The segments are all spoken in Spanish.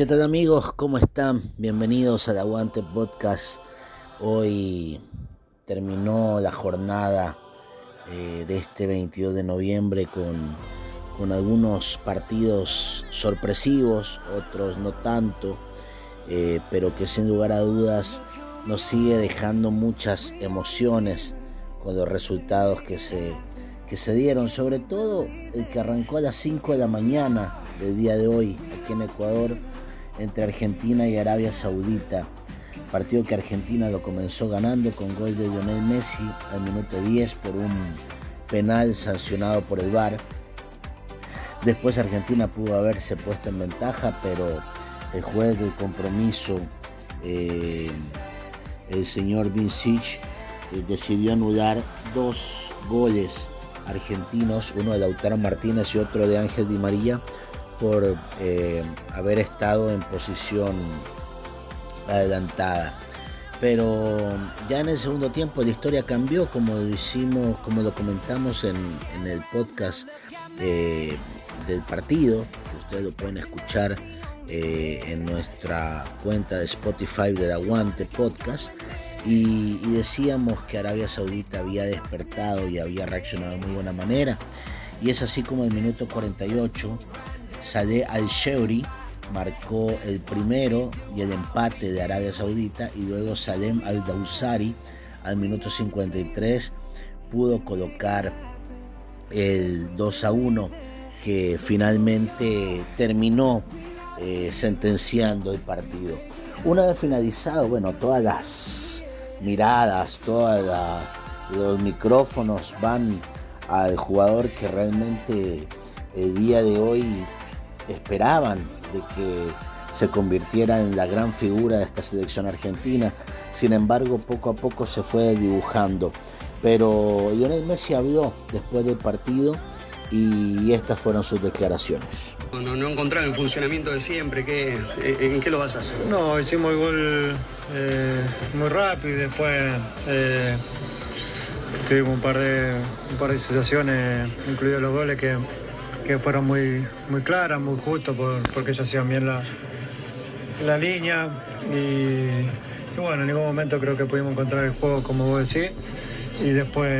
¿Qué tal amigos? ¿Cómo están? Bienvenidos al Aguante Podcast. Hoy terminó la jornada eh, de este 22 de noviembre con, con, algunos partidos sorpresivos, otros no tanto, eh, pero que sin lugar a dudas nos sigue dejando muchas emociones con los resultados que se, que se dieron, sobre todo el que arrancó a las 5 de la mañana del día de hoy aquí en Ecuador entre Argentina y Arabia Saudita. Partido que Argentina lo comenzó ganando con gol de Lionel Messi al minuto 10 por un penal sancionado por el VAR. Después Argentina pudo haberse puesto en ventaja, pero el juez del compromiso, eh, el señor Vincic, eh, decidió anular dos goles argentinos, uno de Lautaro Martínez y otro de Ángel Di María, por eh, haber estado en posición adelantada. Pero ya en el segundo tiempo la historia cambió, como lo hicimos, como lo comentamos en, el podcast eh, del partido, que ustedes lo pueden escuchar eh, en nuestra cuenta de Spotify del Aguante Podcast. Y, y, decíamos que Arabia Saudita había despertado y había reaccionado de muy buena manera. Y es así como el minuto 48 Saleh al-Sheuri marcó el primero y el empate de Arabia Saudita y luego Salem al-Dawsari al minuto 53 pudo colocar el 2 a 1 que finalmente terminó eh, sentenciando el partido. Una vez finalizado, bueno, todas las miradas, todos los micrófonos van al jugador que realmente el día de hoy esperaban de que se convirtiera en la gran figura de esta selección argentina. Sin embargo, poco a poco se fue dibujando. Pero Lionel Messi habló después del partido y estas fueron sus declaraciones. No, no encontraron el funcionamiento de siempre, ¿qué, ¿en qué lo vas a hacer? No, hicimos el gol eh, muy rápido y después eh, tuvimos un par, de, un par de situaciones, incluidos los goles, que que fueron muy, muy claras, muy justas, porque ellos hacían bien la, la línea. Y, bueno, en ningún momento creo que pudimos encontrar el juego, como vos decís. Y después,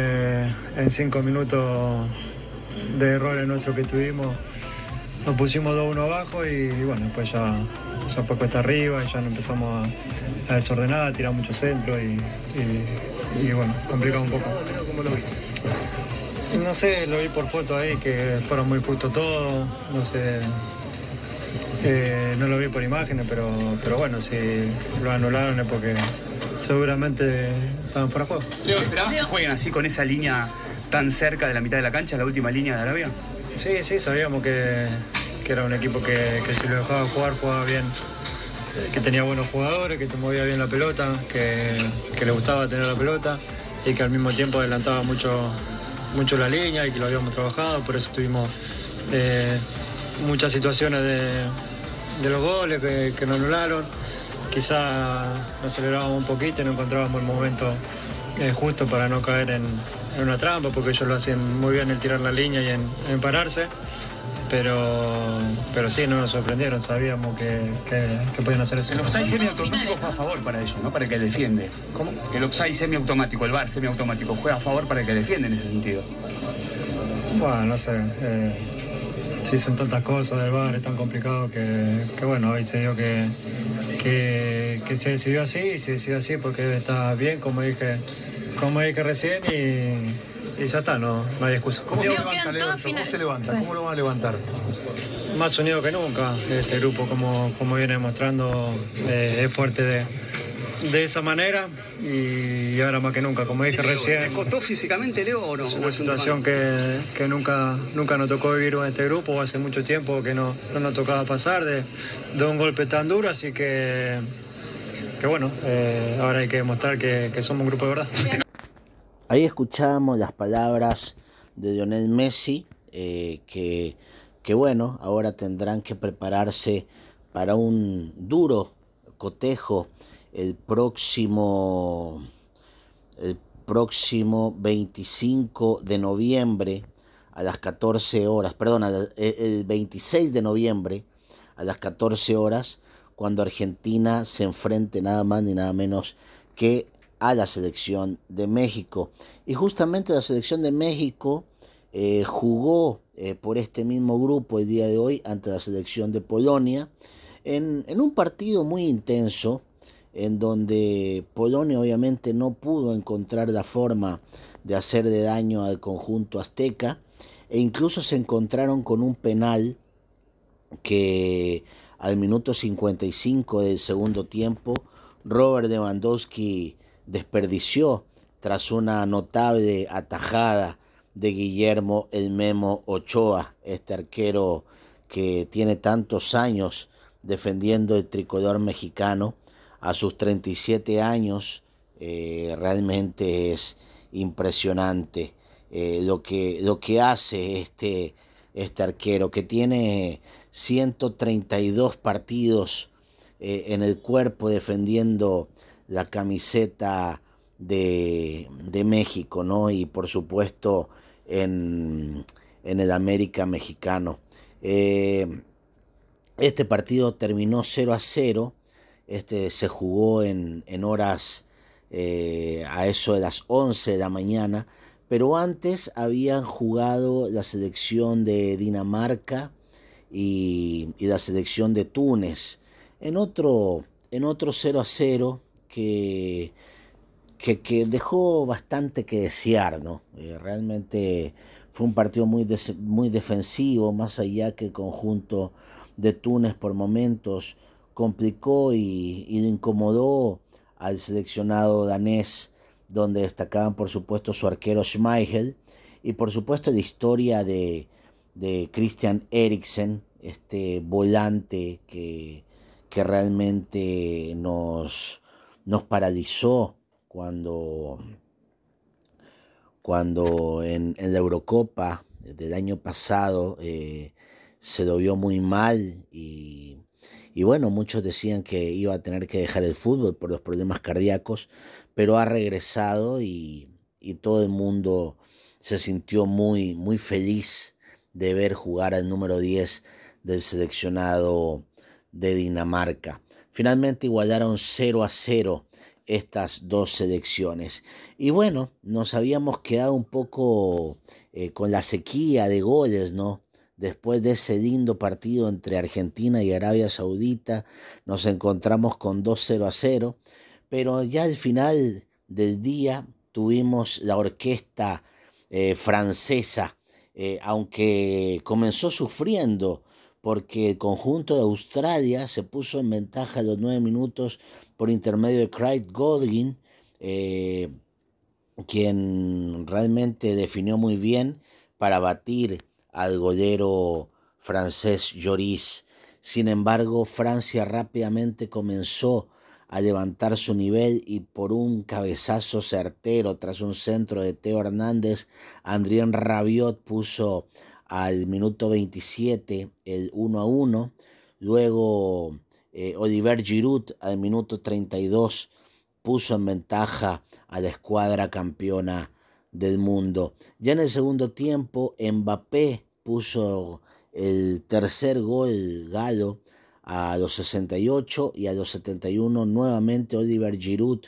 en cinco minutos de errores nuestros que tuvimos, nos pusimos 2-1 abajo y, bueno, después ya, ya fue cuesta arriba y ya nos empezamos a, desordenar, a tirar mucho centro y, y, bueno, complicado un poco. ¿Cómo lo no sé, lo vi por foto ahí, que fueron muy justos todos, no sé, eh, no lo vi por imágenes, pero, pero bueno, si lo anularon es porque seguramente estaban fuera de juego. Leo, ¿esperabas que jueguen así con esa línea tan cerca de la mitad de la cancha, la última línea de Arabia? Sí, sí, sabíamos que, era un equipo que, si lo dejaba jugar, jugaba bien, que tenía buenos jugadores, que te movía bien la pelota, que, que le gustaba tener la pelota y que al mismo tiempo adelantaba mucho mucho la línea y que lo habíamos trabajado, por eso tuvimos eh, muchas situaciones de, los goles que, nos anularon. Quizá nos acelerábamos un poquito y no encontrábamos el momento eh, justo para no caer en, una trampa, porque ellos lo hacen muy bien en tirar la línea y en pararse pero, pero sí, no nos sorprendieron, sabíamos que, que, podían hacer eso. El offside semiautomático juega a favor para ellos, ¿no? Para el que defiende. ¿Cómo? El offside semiautomático, el bar semiautomático, juega a favor para el que defiende en ese sentido. Bueno, no sé. Eh, sí, son tantas cosas del bar, es tan complicado que, que bueno, hoy se dio que, que, que, se decidió así y se decidió así porque está bien, como dije, como dije recién, y y ya está, no, no hay excusa. ¿Cómo, se levanta, ¿Cómo se levanta? ¿Cómo lo van a levantar? Más unido que nunca. Este grupo, como, como viene demostrando, eh, es fuerte de, de esa manera y ahora más que nunca, como dije recién. ¿Te costó físicamente, Leo, o no? Es una situación que, que, nunca, nunca nos tocó vivir en este grupo, hace mucho tiempo que no, no nos tocaba pasar de, de, un golpe tan duro, así que, que bueno, eh, ahora hay que demostrar que, que somos un grupo de verdad. Ahí escuchamos las palabras de Lionel Messi, eh, que, que bueno, ahora tendrán que prepararse para un duro cotejo el próximo, el próximo 25 de noviembre a las 14 horas, perdón, el 26 de noviembre a las 14 horas cuando Argentina se enfrente nada más ni nada menos que a la selección de México. Y justamente la selección de México eh, jugó eh, por este mismo grupo el día de hoy ante la selección de Polonia en, en un partido muy intenso en donde Polonia obviamente no pudo encontrar la forma de hacerle daño al conjunto azteca e incluso se encontraron con un penal que al minuto 55 del segundo tiempo Robert Lewandowski desperdició tras una notable atajada de Guillermo El Memo Ochoa, este arquero que tiene tantos años defendiendo el tricolor mexicano. A sus 37 años eh, realmente es impresionante eh, lo, que, lo que hace este, este arquero, que tiene 132 partidos eh, en el cuerpo defendiendo la camiseta de, México, ¿no? Y por supuesto en, el América mexicano. Eh, este partido terminó 0 a 0. Este se jugó en, horas eh, a eso de las 11 de la mañana. Pero antes habían jugado la selección de Dinamarca y, la selección de Túnez. En otro, en otro 0 a 0 que que, dejó bastante que desear, ¿no? Eh, realmente fue un partido muy, muy defensivo, más allá que el conjunto de Túnez por momentos complicó y, y, incomodó al seleccionado danés, donde destacaban por supuesto su arquero Schmeichel y por supuesto la historia de, de Christian Eriksen, este volante que, que realmente nos, nos paralizó cuando, cuando en, la Eurocopa del año pasado eh, se lo vio muy mal y, bueno, muchos decían que iba a tener que dejar el fútbol por los problemas cardíacos, pero ha regresado y, todo el mundo se sintió muy, muy feliz de ver jugar al número 10 del seleccionado de Dinamarca. Finalmente igualaron 0 a 0 estas dos selecciones. Y bueno, nos habíamos quedado un poco eh, con la sequía de goles, ¿no? Después de ese lindo partido entre Argentina y Arabia Saudita, nos encontramos con 2-0 a 0, pero ya al final del día tuvimos la orquesta eh, francesa, eh, aunque comenzó sufriendo porque el conjunto de Australia se puso en ventaja a los nueve minutos por intermedio de Craig Godwin, eh, quien realmente definió muy bien para batir al golero francés Lloris. Sin embargo, Francia rápidamente comenzó a levantar su nivel y por un cabezazo certero tras un centro de Teo Hernández, Adrien Rabiot puso al minuto 27 el 1 a 1. Luego eh, Oliver Giroud al minuto 32 puso en ventaja a la escuadra campeona del mundo. Ya en el segundo tiempo Mbappé puso el tercer gol galo a los 68 y a los 71 nuevamente Oliver Giroud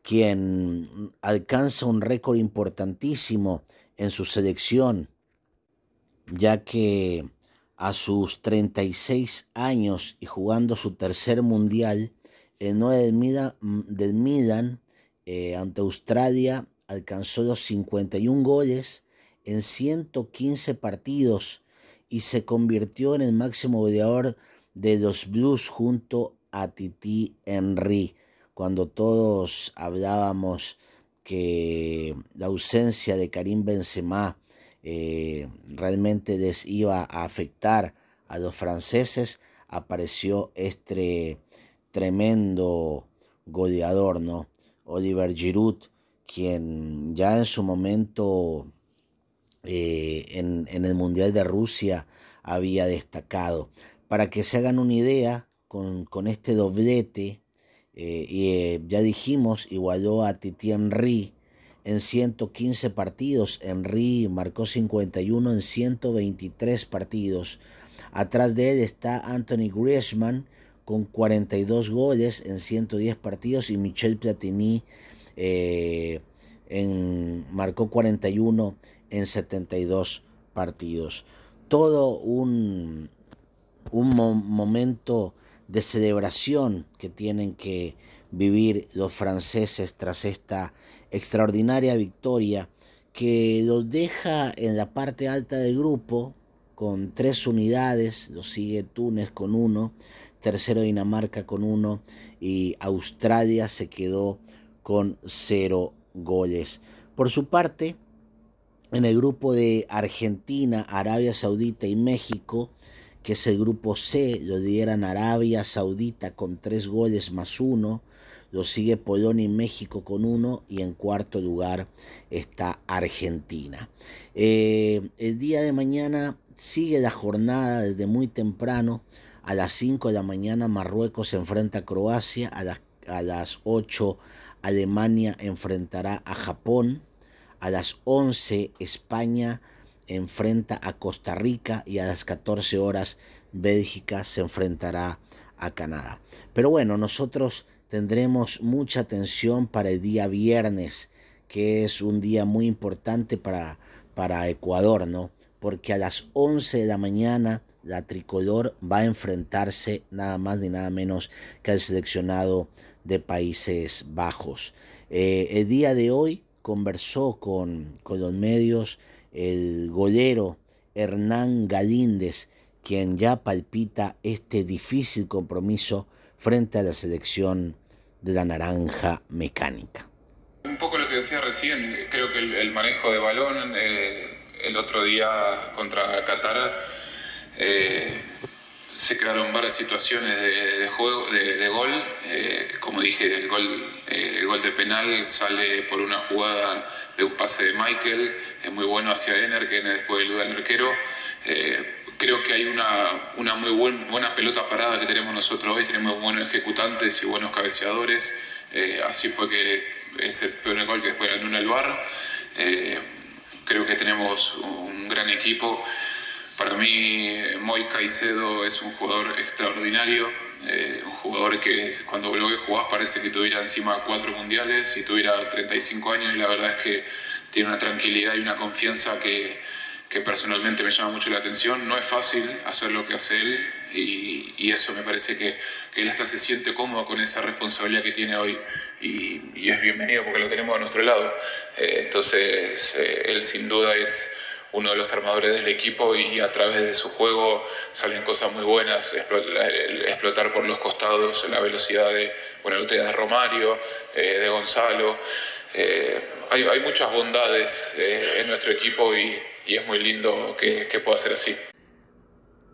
quien alcanza un récord importantísimo en su selección ya que a sus 36 años y jugando su tercer mundial, el 9 del Milan, eh, ante Australia alcanzó los 51 goles en 115 partidos y se convirtió en el máximo goleador de los Blues junto a Titi Henry. Cuando todos hablábamos que la ausencia de Karim Benzema eh, realmente les iba a afectar a los franceses, apareció este tremendo goleador, ¿no? Oliver Giroud, quien ya en su momento eh, en, el Mundial de Rusia había destacado. Para que se hagan una idea, con, este doblete, eh, ya dijimos, igualó a Titi Henry en 115 partidos. Henry marcó 51 en 123 partidos. Atrás de él está Anthony Griezmann con 42 goles en 110 partidos y Michel Platini eh, en, marcó 41 en 72 partidos. Todo un, un momento de celebración que tienen que vivir los franceses tras esta extraordinaria victoria que los deja en la parte alta del grupo con tres unidades, lo sigue Túnez con uno, tercero Dinamarca con uno y Australia se quedó con cero goles. Por su parte, en el grupo de Argentina, Arabia Saudita y México, que es el grupo C, lo dieran Arabia Saudita con tres goles más uno, lo sigue Polonia y México con uno y en cuarto lugar está Argentina. Eh, el día de mañana sigue la jornada desde muy temprano. A las 5 de la mañana Marruecos se enfrenta a Croacia, a las, a las 8 Alemania enfrentará a Japón, a las 11 España enfrenta a Costa Rica y a las 14 horas Bélgica se enfrentará a Canadá. Pero bueno, nosotros tendremos mucha atención para el día viernes, que es un día muy importante para, para Ecuador, ¿no? Porque a las 11 de la mañana la tricolor va a enfrentarse nada más ni nada menos que al seleccionado de Países Bajos. Eh, el día de hoy conversó con, con los medios el golero Hernán Galíndez, quien ya palpita este difícil compromiso frente a la selección de la naranja mecánica. Un poco lo que decía recién, creo que el, manejo de balón eh, el otro día contra Qatar eh, se crearon varias situaciones de, juego, de, gol. Eh, como dije, el gol, el gol de penal sale por una jugada de un pase de Michael, es muy bueno hacia Ener, que después elude al arquero creo que hay una, una muy buena pelota parada que tenemos nosotros hoy, tenemos buenos ejecutantes y buenos cabeceadores, eh, así fue que es el peor gol que después ganó el bar. Eh, creo que tenemos un gran equipo. Para mí, Moy Caicedo es un jugador extraordinario, eh, un jugador que cuando lo que jugás parece que tuviera encima cuatro mundiales y tuviera 35 años y la verdad es que tiene una tranquilidad y una confianza que, que personalmente me llama mucho la atención. No es fácil hacer lo que hace él y, eso me parece que, él hasta se siente cómodo con esa responsabilidad que tiene hoy y, es bienvenido porque lo tenemos a nuestro lado. Eh, entonces, eh, él sin duda es uno de los armadores del equipo y a través de su juego salen cosas muy buenas, explotar por los costados, la velocidad de, bueno, la de Romario, eh, de Gonzalo. hay, hay, muchas bondades en nuestro equipo y, y es muy lindo que, pueda ser así.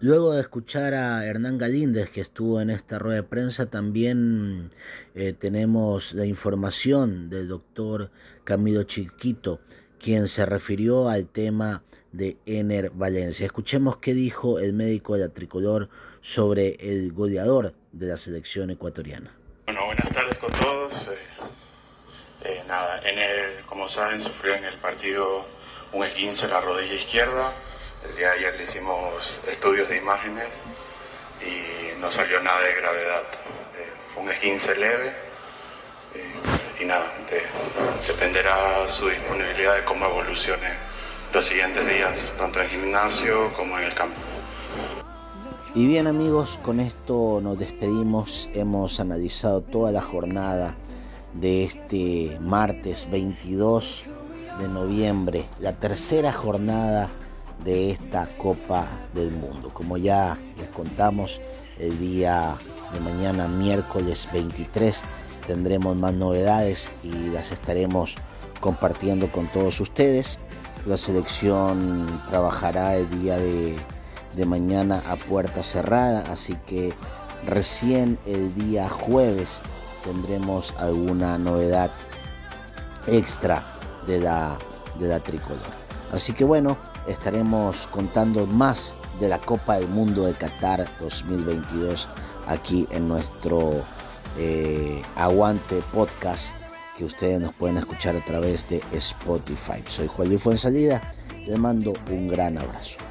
Luego de escuchar a Hernán Galíndez, que estuvo en esta rueda de prensa, también eh, tenemos la información del doctor Camilo Chiquito, quien se refirió al tema de Ener Valencia. Escuchemos qué dijo el médico de la tricolor sobre el goleador de la selección ecuatoriana. Bueno, buenas tardes con todos. Eh, eh, nada, Ener, como saben, sufrió en el partido un esguince en la rodilla izquierda. El día de ayer le hicimos estudios de imágenes y no salió nada de gravedad. Eh, fue un esguince leve eh, y nada, dependerá su disponibilidad de cómo evolucione los siguientes días, tanto en gimnasio como en el campo. Y bien amigos, con esto nos despedimos. Hemos analizado toda la jornada de este martes 22 de noviembre, la tercera jornada de esta Copa del Mundo. Como ya les contamos, el día de mañana, miércoles 23, tendremos más novedades y las estaremos compartiendo con todos ustedes. La selección trabajará el día de, de mañana a puerta cerrada, así que recién el día jueves tendremos alguna novedad extra de la, de la tricolor. Así que bueno, estaremos contando más de la Copa del Mundo de Qatar 2022 aquí en nuestro eh, Aguante Podcast que ustedes nos pueden escuchar a través de Spotify. Soy Juan Luis Fuenzalida, les mando un gran abrazo.